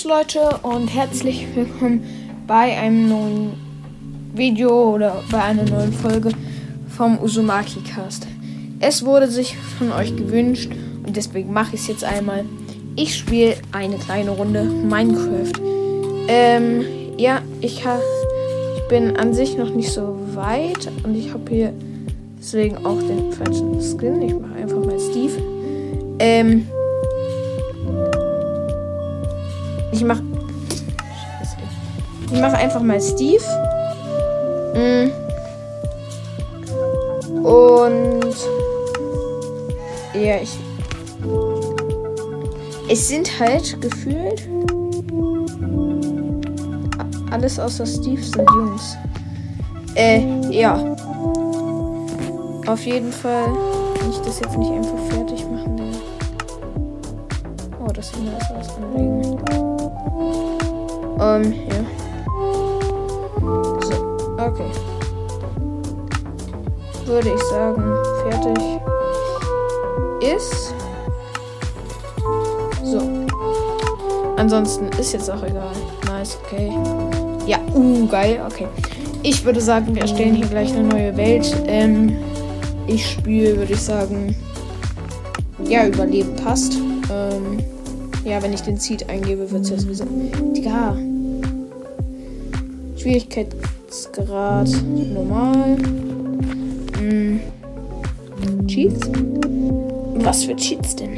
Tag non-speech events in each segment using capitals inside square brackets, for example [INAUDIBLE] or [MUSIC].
Servus Leute und herzlich willkommen bei einem neuen Video oder bei einer neuen Folge vom Uzumaki Cast. Es wurde sich von euch gewünscht und deswegen mache ich es jetzt einmal. Ich spiele eine kleine Runde Minecraft. Ähm, ja, ich, ha ich bin an sich noch nicht so weit und ich habe hier deswegen auch den falschen Skin. Ich mache einfach mal Steve. Ähm, ich mache ich mache einfach mal Steve. Mm. Und ja, ich es sind halt gefühlt alles außer Steve sind Jungs. Äh, ja. Auf jeden Fall kann ich das jetzt nicht einfach fertig Ähm, ja. So, okay. Würde ich sagen, fertig ist. So. Ansonsten ist jetzt auch egal. Nice, okay. Ja, uh, geil, okay. Ich würde sagen, wir erstellen hier gleich eine neue Welt. Ähm, ich spiele, würde ich sagen, ja, Überleben passt. Ähm, ja, wenn ich den Seed eingebe, wird es ja sowieso. Digga. Schwierigkeitsgrad normal. Hm. Cheats? Was für Cheats denn?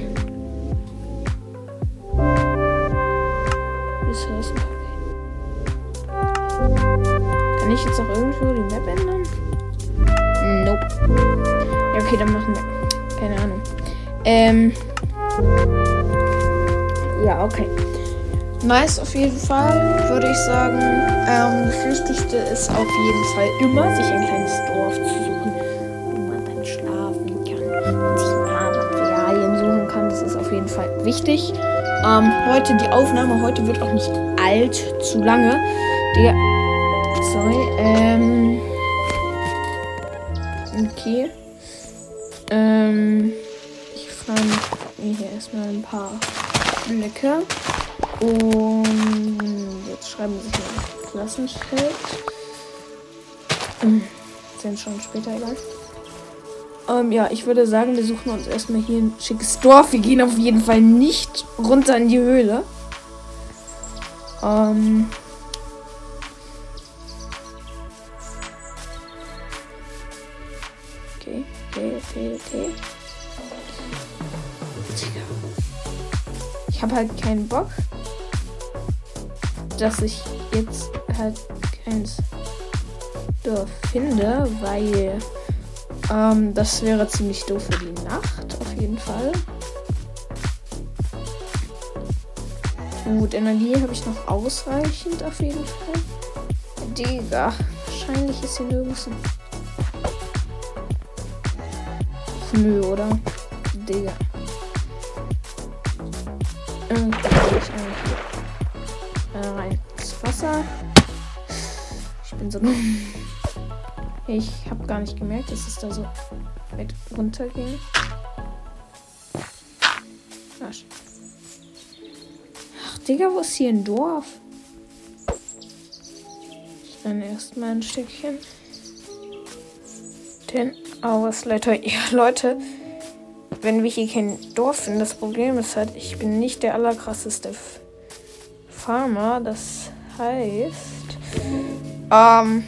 Kann ich jetzt auch irgendwo die Map ändern? Nope. Ja, okay, dann machen wir. Keine Ahnung. Ähm. Ja, okay. Nice auf jeden Fall, würde ich sagen. Ähm, das Wichtigste ist auf jeden Fall immer, sich ein kleines Dorf zu suchen, wo man dann schlafen kann und sich ein Materialien suchen kann. Das ist auf jeden Fall wichtig. Ähm, heute die Aufnahme, heute wird auch nicht alt, zu lange. Der. Sorry, ähm. Okay. Ähm. Ich fand mir hier erstmal ein paar Blöcke. Und jetzt schreiben sie Klassenschild. Hm, Sind schon später egal. Ähm, ja, ich würde sagen, wir suchen uns erstmal hier ein schickes Dorf. Wir gehen auf jeden Fall nicht runter in die Höhle. Ähm. Okay, okay, okay, okay. Ich habe halt keinen Bock, dass ich jetzt halt keins Dorf finde, weil ähm, das wäre ziemlich doof für die Nacht, auf jeden Fall. Gut, Energie habe ich noch ausreichend, auf jeden Fall. Digga, wahrscheinlich ist hier nirgends ein... Nö, oder? Digga. Irgendwie will ich ins Wasser. Ich bin so dumm. Ich habe gar nicht gemerkt, dass es da so weit runter ging. Arsch. Ach, Digga, wo ist hier ein Dorf? Dann erstmal ein Stückchen. Den Auersleiter. [LAUGHS] Ja, Leute, wenn wir hier kein Dorf finden, das Problem ist halt, ich bin nicht der allerkrasseste Farmer. Das heißt, ähm,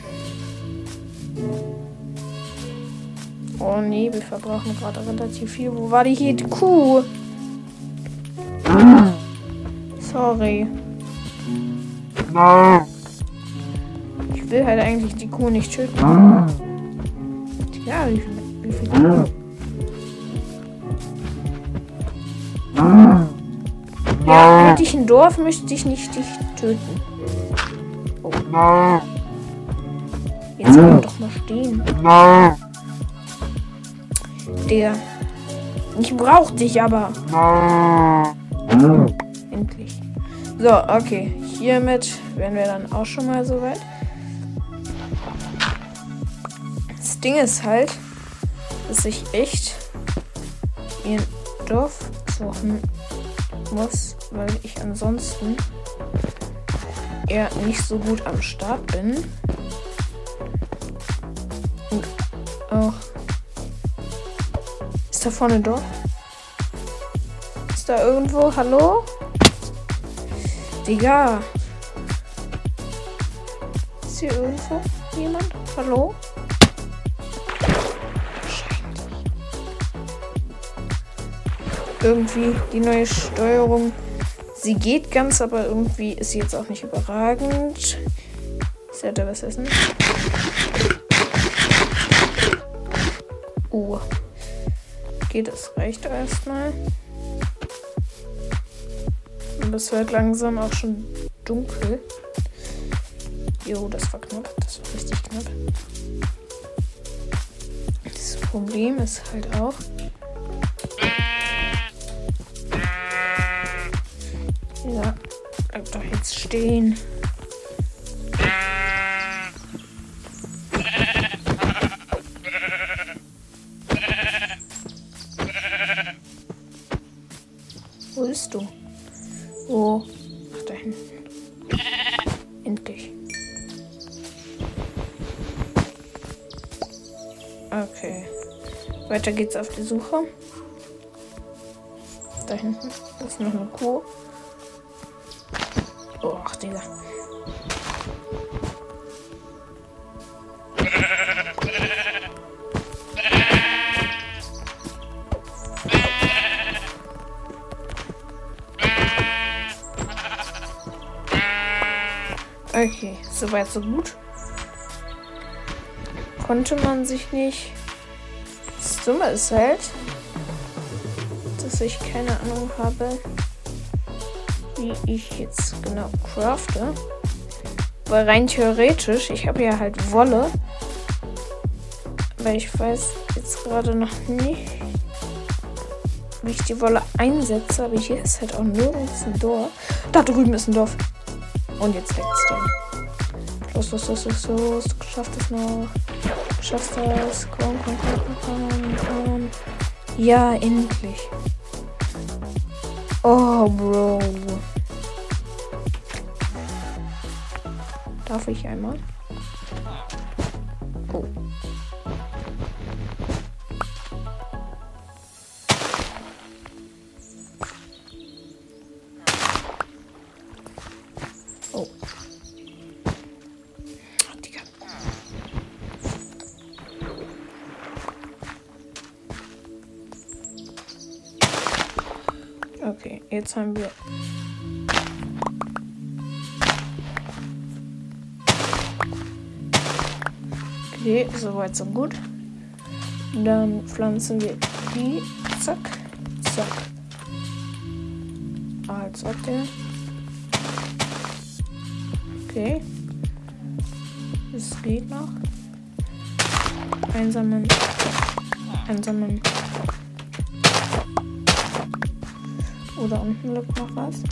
Oh nee, wir verbrauchen gerade relativ viel. Wo war die hier? Kuh. Sorry. Ich will halt eigentlich die Kuh nicht töten. Ja, wie viel? Wie viel? Ja, hätte ich ein Dorf, müsste ich nicht dich töten. Oh. Jetzt kann man doch mal stehen. Der. Ich brauch dich aber. Endlich. So, okay. Hiermit wären wir dann auch schon mal soweit. Das Ding ist halt, dass ich echt mir ein Dorf suchen muss, weil ich ansonsten eher nicht so gut am Start bin. Und auch. Ist da vorne doch? Ist da irgendwo? Hallo? Digga. Ist hier irgendwo jemand? Hallo? Irgendwie die neue Steuerung. Sie geht ganz, aber irgendwie ist sie jetzt auch nicht überragend. Ich sollte was essen. Oh. Geht es reicht erstmal. Und es wird langsam auch schon dunkel. Jo, das war knapp. Das war richtig knapp. Das Problem ist halt auch. Ja, bleib doch jetzt stehen. Wo bist du? Wo? Ach, da hinten. Endlich. Okay. Weiter geht's auf die Suche. Da hinten ist noch eine Kuh. Ach, Digga. Okay, soweit so gut. Konnte man sich nicht. Das Dumme ist halt, dass ich keine Ahnung habe, wie ich jetzt genau crafte. Weil rein theoretisch, ich habe ja halt Wolle. Aber ich weiß jetzt gerade noch nicht, wie ich die Wolle einsetze. Aber hier ist halt auch nirgends ein Dorf. Da drüben ist ein Dorf. Und jetzt leckt's dann. Los, los, los, los, los. Du schaffst es noch. Du schaffst das. Komm, komm, komm, komm, komm. Ja, endlich. Oh, Bro. Darf ich einmal? Oh. Oh. Okay, jetzt haben wir Okay, soweit so gut. Dann pflanzen wir die. Zack, zack. Als ob der. Okay. Es geht noch. Einsammeln. Einsammeln. Oder unten liegt noch was.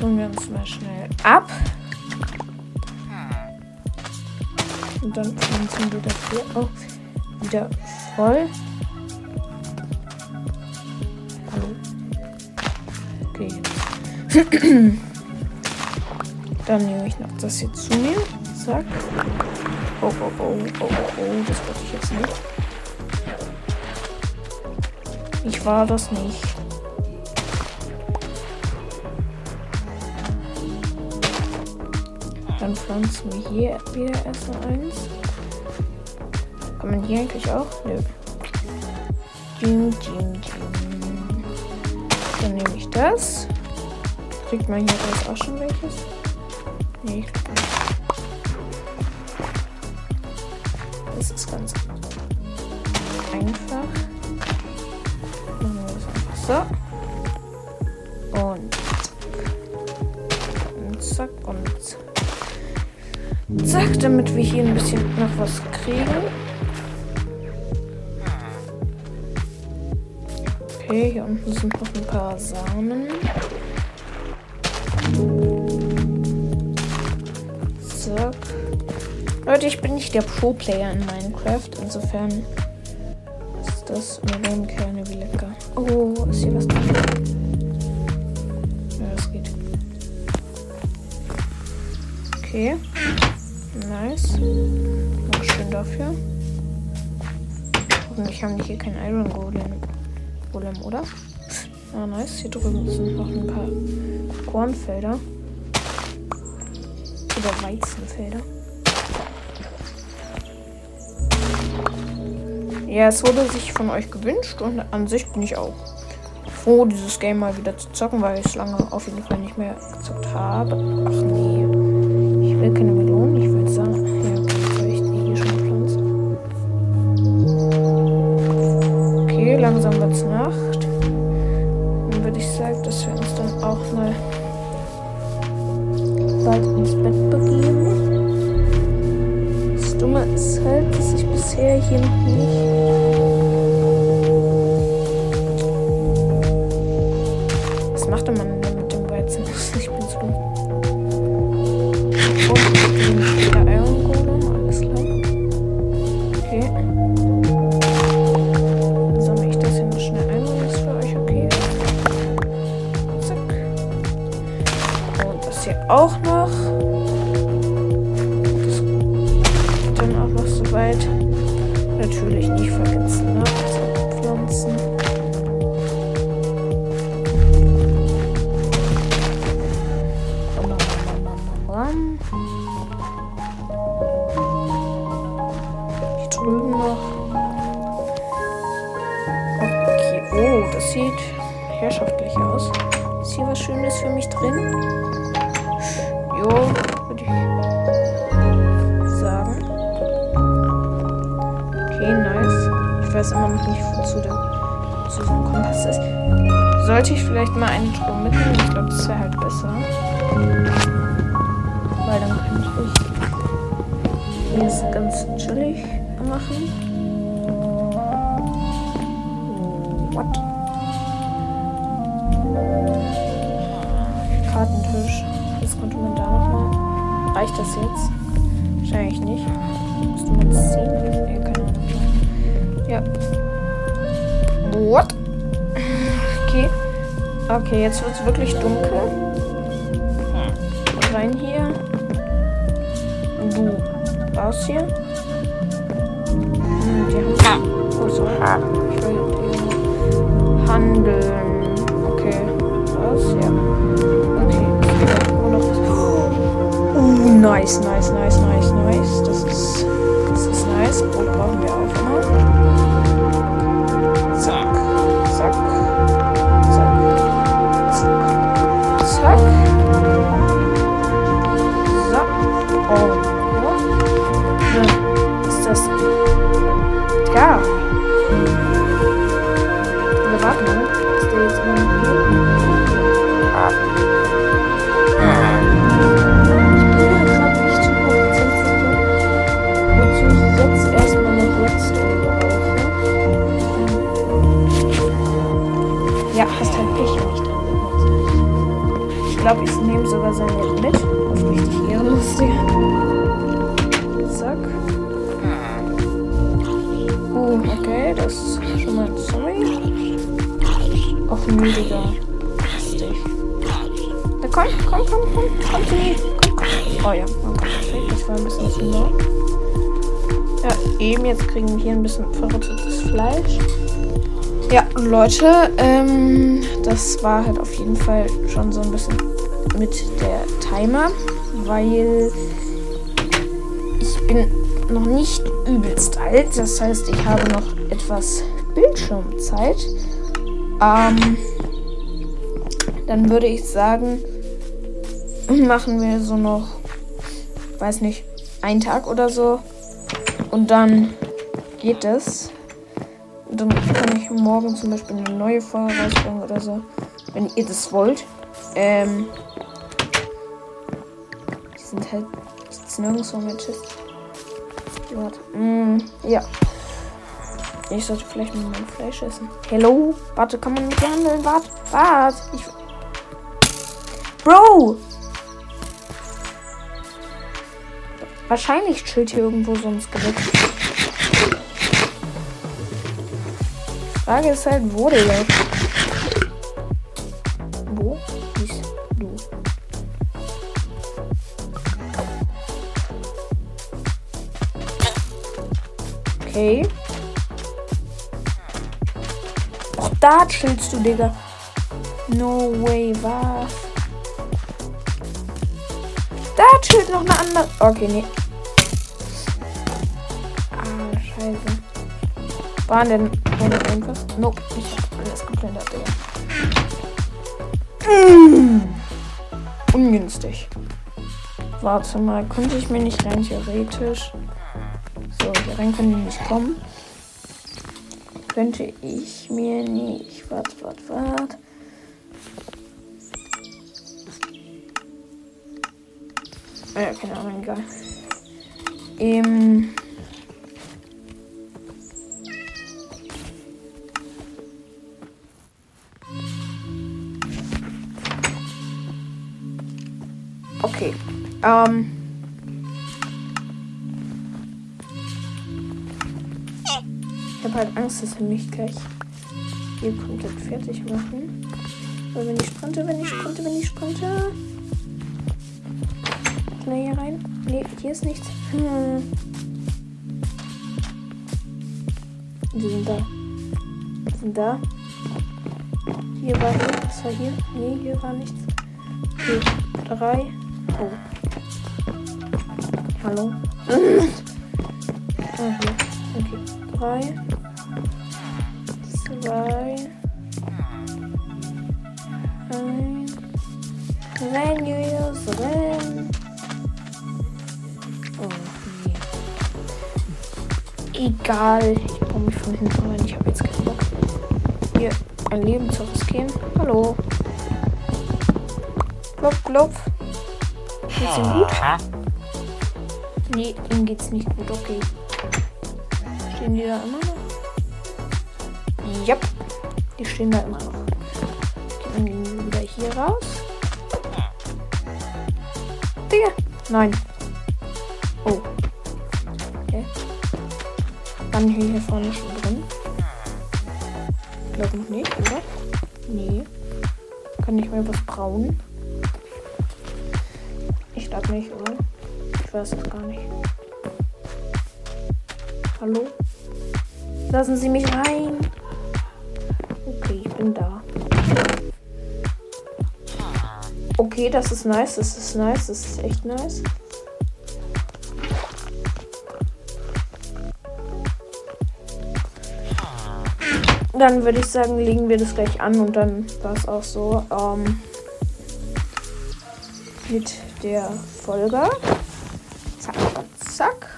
Suchen wir uns mal schnell ab. Und dann pflanzen wir das hier auch wieder voll. Hallo. Okay. [CLEARS THROAT] dann nehme ich noch das hier zu mir. Zack. Oh, oh, oh, oh, oh, oh, das wollte ich jetzt nicht. Ich war das nicht. Pflanzen wir hier wieder erstmal eins. Kann man hier eigentlich auch? Nö. Ding, ding, ding. Dann nehme ich das. Kriegt man hier raus auch schon welches? Nee, ich glaube nicht. Das ist ganz einfach. Machen wir das einfach so. Zack, damit wir hier ein bisschen noch was kriegen. Okay, hier unten sind noch ein paar Samen. Zack. Leute, ich bin nicht der Pro-Player in Minecraft. Insofern ist das Melonenkerne wie lecker. Oh, ist hier was drin? Ja, das geht. Okay. Nice. Dankeschön dafür. Hoffentlich haben die hier keinen Iron Golem, Golem oder? Ah, nice. Hier drüben sind noch ein paar Kornfelder. Oder Weizenfelder. Ja, es wurde sich von euch gewünscht und an sich bin ich auch froh, dieses Game mal wieder zu zocken, weil ich es lange auf jeden Fall nicht mehr gezockt habe. Ach nee. Drüben noch. Okay, oh, das sieht herrschaftlich aus. Ist hier was Schönes für mich drin? Jo, würde ich sagen. Okay, nice. Ich weiß immer noch nicht, wozu der zu so Kompass ist. Sollte ich vielleicht mal einen Strom mitnehmen? Ich glaube, das wäre halt besser. Weil dann könnte ich mir es ganz chillig machen. What? Kartentisch. Was konnte man da nochmal? Reicht das jetzt? Wahrscheinlich nicht. Müsste man es ziehen? Nee, keine Ahnung. Ja. What? Okay. Okay, jetzt wird es wirklich dunkel. Rein hier. Du raus hier. Oh, sorry. Ich will hier handeln. Okay. Was? Ja. Okay. Uh, nice, nice, nice, nice, nice. Das ist. Das ist nice. Hast halt Pech, wenn ich dran. Ich glaube, ich nehme sogar sein Net mit. Auf richtig ehrenlustig. Zack. Uh, okay, das ist schon mal Zombie. Auch ein müdiger. Lustig. Na komm, komm, komm, komm, komm zu mir. Oh ja, perfekt. Das war ein bisschen zu laut. Ja, eben jetzt kriegen wir hier ein bisschen verrottetes Fleisch. Ja, Leute, ähm, das war halt auf jeden Fall schon so ein bisschen mit der Timer, weil ich bin noch nicht übelst alt. Das heißt, ich habe noch etwas Bildschirmzeit. Ähm, dann würde ich sagen, machen wir so noch, weiß nicht, einen Tag oder so. Und dann geht es. Dann kann ich morgen zum Beispiel eine neue Folge rausbringen oder so. Wenn ihr das wollt. Ähm. Die sind halt. Ist nirgendwo mehr Chest. Warte. Mm, ja. Ich sollte vielleicht mal mein Fleisch essen. Hello? Warte, kann man nicht handeln? Warte, warte. Ich. Bro! Wahrscheinlich chillt hier irgendwo so ein Skelett. Frage ist halt, wo, der läuft. Wo bist du? Okay. Auch da chillst du, Digga. No way, was? Da chillt noch eine andere. Okay, nee. Ah, scheiße. Waren denn ohne irgendwas? Nope, ich hab alles geplündert, Digga. Mm. Ungünstig. Warte mal, konnte ich mir nicht rein theoretisch. So, hier rein können die nicht kommen. Könnte ich mir nicht. Warte, warte, warte. Äh, keine Ahnung, egal. Ähm. Okay. Ähm. Ich habe halt Angst, dass er mich gleich hier komplett fertig machen. Aber wenn ich sprinte, wenn ich sprinte, wenn ich sprinte. Er hier rein? Nee, hier ist nichts. Hm. Die sind da. Die sind da. Hier war hier. Was war hier? Nee, hier war nichts. Okay, drei. Oh. Hallo? ah. Okay. Drei. Zwei. Eins. Renn, Julius, renn. Oh, nee. Egal. Ich baue mich von hinten rein. Ich habe jetzt keinen Bock. Hier ein Leben zu riskieren. Hallo. Klopf, klopf. Geht's ihm gut? Nee, ihm geht's nicht gut. Okay. Stehen die da immer noch? Yep. Die stehen da immer noch. Gehen wir wieder hier raus. Digga. Nein. Oh. Okay. Waren hier, hier vorne schon drin? Ich glaube nicht, oder? Nee. Kann ich mir was brauen? Glaube nicht, oder? Ich weiß es gar nicht. Hallo? Lassen Sie mich rein. Okay, ich bin da. Okay, das ist nice, das ist nice, das ist echt nice. Dann würde ich sagen, legen wir das gleich an und dann war es auch so ähm, mit der Folge. Zack, zack.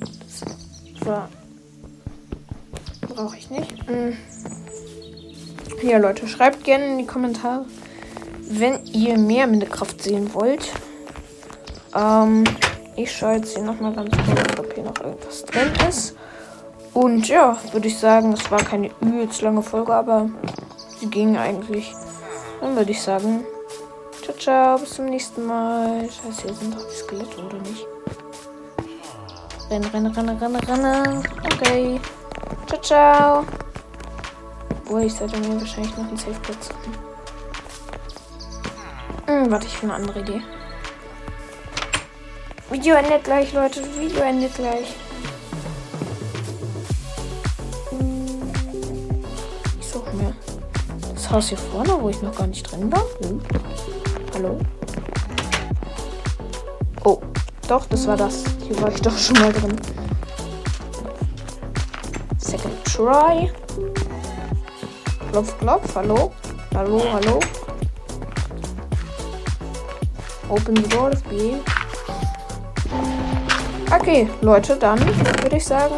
Das war. Brauche ich nicht. Mhm. Ja, Leute, schreibt gerne in die Kommentare, wenn ihr mehr Minecraft sehen wollt. Ähm, ich schaue jetzt hier nochmal ganz kurz, ob hier noch irgendwas drin ist. Und ja, würde ich sagen, es war keine übelst lange Folge, aber sie ging eigentlich. Dann würde ich sagen, ciao, ciao, bis zum nächsten Mal. Scheiße, hier sind doch die Skelette, oder nicht? Renne, renne, renne, renne, renne. Okay. Ciao, ciao. Wo ich sollte mir wahrscheinlich noch einen Safe-Platz hm, Warte, ich habe eine andere Idee. Video endet gleich, Leute. Video endet gleich. Ich suche mir das Haus hier vorne, wo ich noch gar nicht drin war. Hm. Hallo? Oh, doch, das war das. Hier war ich doch schon mal drin. Second try. Klopf, klopf. Hallo? Hallo, hallo? Open the door, B. Okay, Leute, dann würde ich sagen,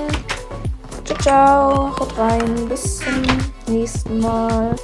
ciao, ciao, haut rein, bis zum nächsten Mal.